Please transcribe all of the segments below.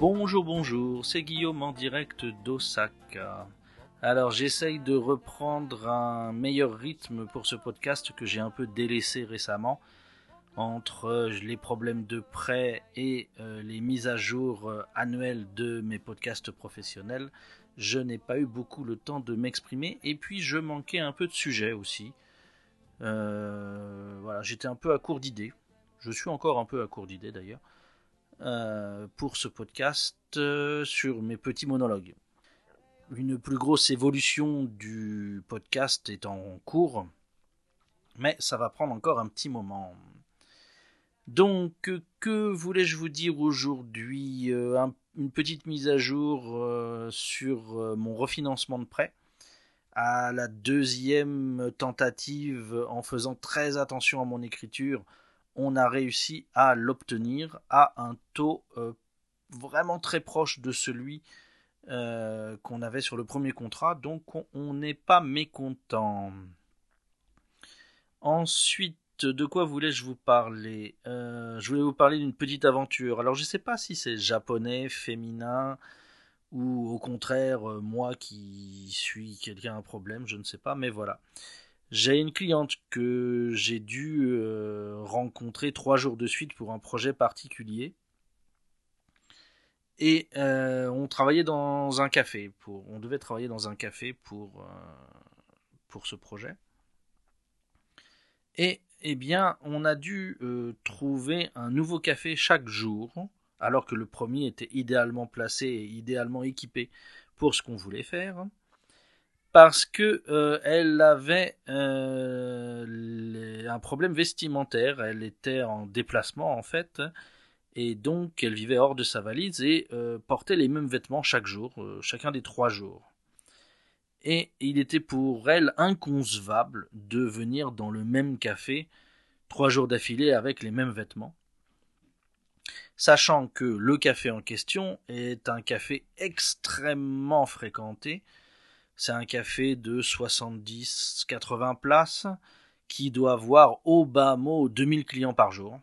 Bonjour, bonjour, c'est Guillaume en direct d'Osaka. Alors j'essaye de reprendre un meilleur rythme pour ce podcast que j'ai un peu délaissé récemment entre euh, les problèmes de prêt et euh, les mises à jour euh, annuelles de mes podcasts professionnels. Je n'ai pas eu beaucoup le temps de m'exprimer et puis je manquais un peu de sujet aussi. voilà, j'étais un peu à court d'idées. Je suis encore un peu à court d'idées d'ailleurs. Euh, pour ce podcast euh, sur mes petits monologues. Une plus grosse évolution du podcast est en cours, mais ça va prendre encore un petit moment. Donc, que voulais-je vous dire aujourd'hui euh, Une petite mise à jour sur mon refinancement de prêt. À la deuxième tentative, en faisant très attention à mon écriture, on a réussi à l'obtenir à un taux euh, vraiment très proche de celui euh, qu'on avait sur le premier contrat, donc on n'est pas mécontent. Ensuite, de quoi voulais-je vous parler? Euh, Je voulais vous parler d'une petite aventure. Alors je ne sais pas si c'est japonais, féminin, ou au contraire moi qui suis quelqu'un un problème, je ne sais pas, mais voilà. J'ai une cliente que j'ai dû euh, rencontrer trois jours de suite pour un projet particulier. Et euh, on travaillait dans un café. Pour, on devait travailler dans un café pour, euh, pour ce projet. Et eh bien, on a dû trouver un nouveau café chaque jour, alors que le premier était idéalement placé et idéalement équipé pour ce qu'on voulait faire parce que euh, elle avait euh, un problème vestimentaire. Elle était en déplacement en fait, et donc elle vivait hors de sa valise et euh, portait les mêmes vêtements chaque jour, chacun des trois jours. Et il était pour elle inconcevable de venir dans le même café trois jours d'affilée avec les mêmes vêtements. Sachant que le café en question est un café extrêmement fréquenté, c'est un café de 70-80 places qui doit avoir au bas mot 2000 clients par jour.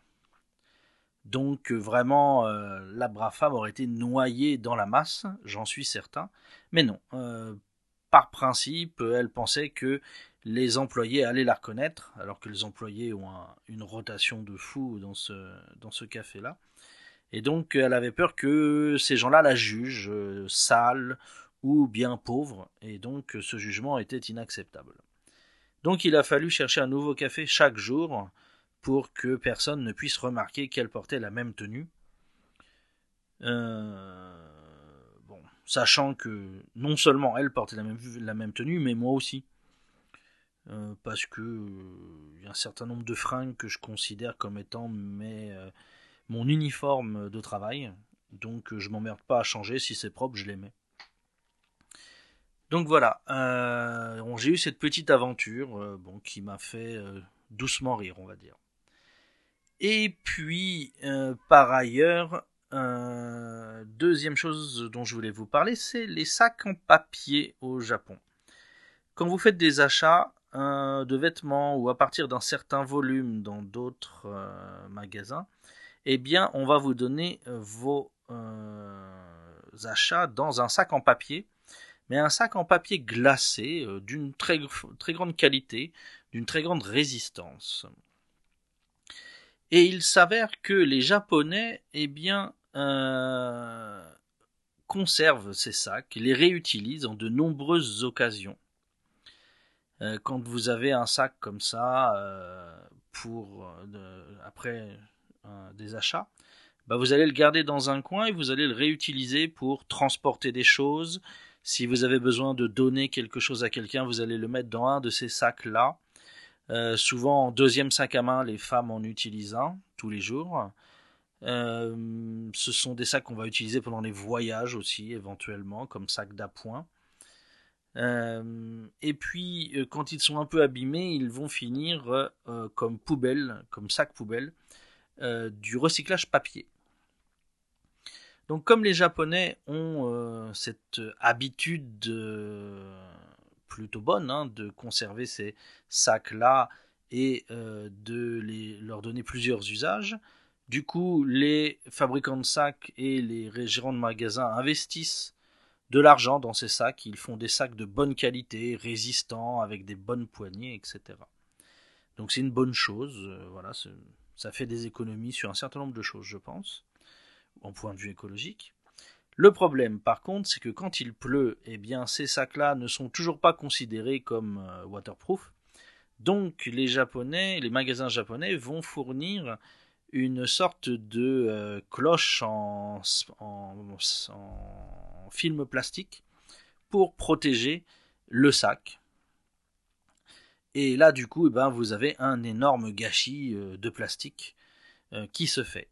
Donc euh, vraiment, euh, la brave femme aurait été noyée dans la masse, j'en suis certain. Mais non, euh, par principe, elle pensait que les employés allaient la reconnaître, alors que les employés ont une rotation de fou dans ce, dans ce café-là. Et donc elle avait peur que ces gens-là la jugent sale ou bien pauvre, et donc ce jugement était inacceptable. Donc il a fallu chercher un nouveau café chaque jour pour que personne ne puisse remarquer qu'elle portait la même tenue. Euh, bon, sachant que non seulement elle portait la même, tenue, mais moi aussi. Euh, parce que il y a un certain nombre de fringues que je considère comme étant mes, euh, mon uniforme de travail. Donc je m'emmerde pas à changer, si c'est propre, je les mets. Donc voilà, euh, j'ai eu cette petite aventure euh, qui m'a fait euh, doucement rire, on va dire. Et puis, par ailleurs, deuxième chose dont je voulais vous parler, c'est les sacs en papier au Japon. Quand vous faites des achats de vêtements ou à partir d'un certain volume dans d'autres magasins, eh bien, on va vous donner vos achats dans un sac en papier mais un sac en papier glacé euh, d'une très, grande qualité, d'une très grande résistance. Et il s'avère que les Japonais, eh bien, euh, conservent ces sacs, les réutilisent en de nombreuses occasions. Euh, quand vous avez un sac comme ça pour après des achats, bah, vous allez le garder dans un coin et vous allez le réutiliser pour transporter des choses, si vous avez besoin de donner quelque chose à quelqu'un, vous allez le mettre dans un de ces sacs-là. Euh, souvent en deuxième sac à main, les femmes en utilisent un tous les jours. Euh, ce sont des sacs qu'on va utiliser pendant les voyages aussi, éventuellement, comme sac d'appoint. Euh, et puis, quand ils sont un peu abîmés, ils vont finir comme poubelle, comme sac poubelle, du recyclage papier. Donc comme les Japonais ont euh, cette habitude plutôt bonne hein, de conserver ces sacs-là et euh, de leur donner plusieurs usages, Du coup, les fabricants de sacs et les gérants de magasins investissent de l'argent dans ces sacs. Ils font des sacs de bonne qualité, résistants, avec des bonnes poignées, etc. Donc c'est une bonne chose. Euh, voilà, ça fait des économies sur un certain nombre de choses, je pense, en point de vue écologique. Le problème, par contre, c'est que quand il pleut, eh bien, ces sacs-là ne sont toujours pas considérés comme euh, waterproof. Donc, les Japonais, les magasins japonais vont fournir une sorte de euh, cloche en, film plastique pour protéger le sac. Et là, du coup, eh ben, vous avez un énorme gâchis euh, de plastique qui se fait.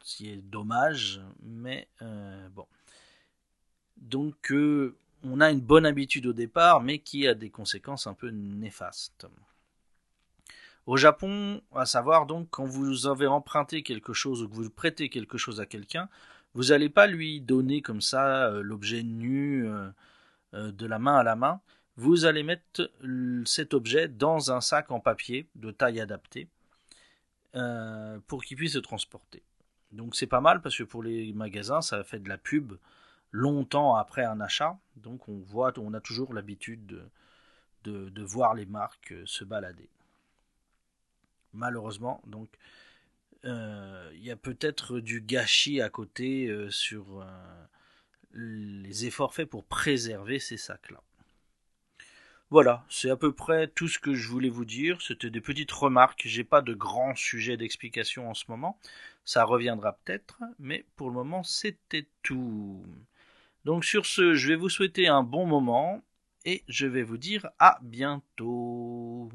Qui est dommage, mais bon. Donc euh, on a une bonne habitude au départ, mais qui a des conséquences un peu néfastes. Au Japon, à savoir donc, quand vous avez emprunté quelque chose ou que vous prêtez quelque chose à quelqu'un, vous n'allez pas lui donner comme ça euh, l'objet nu euh, de la main à la main. Vous allez mettre cet objet dans un sac en papier de taille adaptée pour qu'il puisse se transporter. Donc c'est pas mal parce que pour les magasins, ça fait de la pub longtemps après un achat. Donc on voit, on a toujours l'habitude de, voir les marques euh, se balader. Malheureusement, donc euh, il y a peut-être du gâchis à côté euh, sur les efforts faits pour préserver ces sacs-là. Voilà, c'est à peu près tout ce que je voulais vous dire. C'était des petites remarques. J'ai pas de grands sujets d'explication en ce moment. Ça reviendra peut-être, mais pour le moment, c'était tout. Donc sur ce, je vais vous souhaiter un bon moment et je vais vous dire à bientôt.